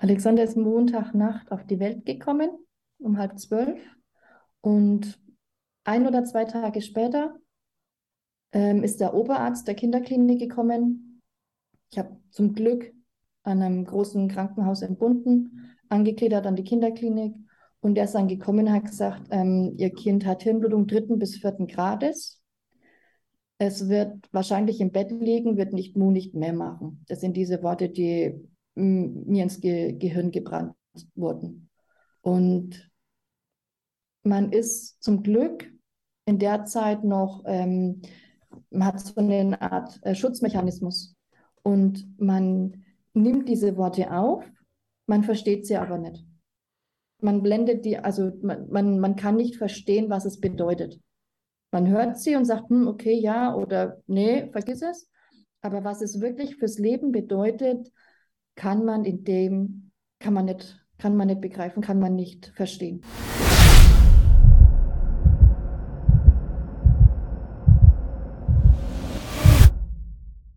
Alexander ist Montagnacht auf die Welt gekommen, um halb zwölf. Und ein oder zwei Tage später ähm, ist der Oberarzt der Kinderklinik gekommen. Ich habe zum Glück an einem großen Krankenhaus entbunden, angegliedert an die Kinderklinik. Und der ist dann gekommen und hat gesagt, ähm, Ihr Kind hat Hirnblutung dritten bis vierten Grades. Es wird wahrscheinlich im Bett liegen, wird nicht Mu nicht mehr machen. Das sind diese Worte, die mir ins Ge Gehirn gebrannt wurden. Und man ist zum Glück in der Zeit noch, ähm, man hat so eine Art äh, Schutzmechanismus und man nimmt diese Worte auf, man versteht sie aber nicht. Man blendet die, also man, man, man kann nicht verstehen, was es bedeutet. Man hört sie und sagt, hm, okay, ja oder nee, vergiss es. Aber was es wirklich fürs Leben bedeutet, kann man in dem, kann man nicht, kann man nicht begreifen, kann man nicht verstehen.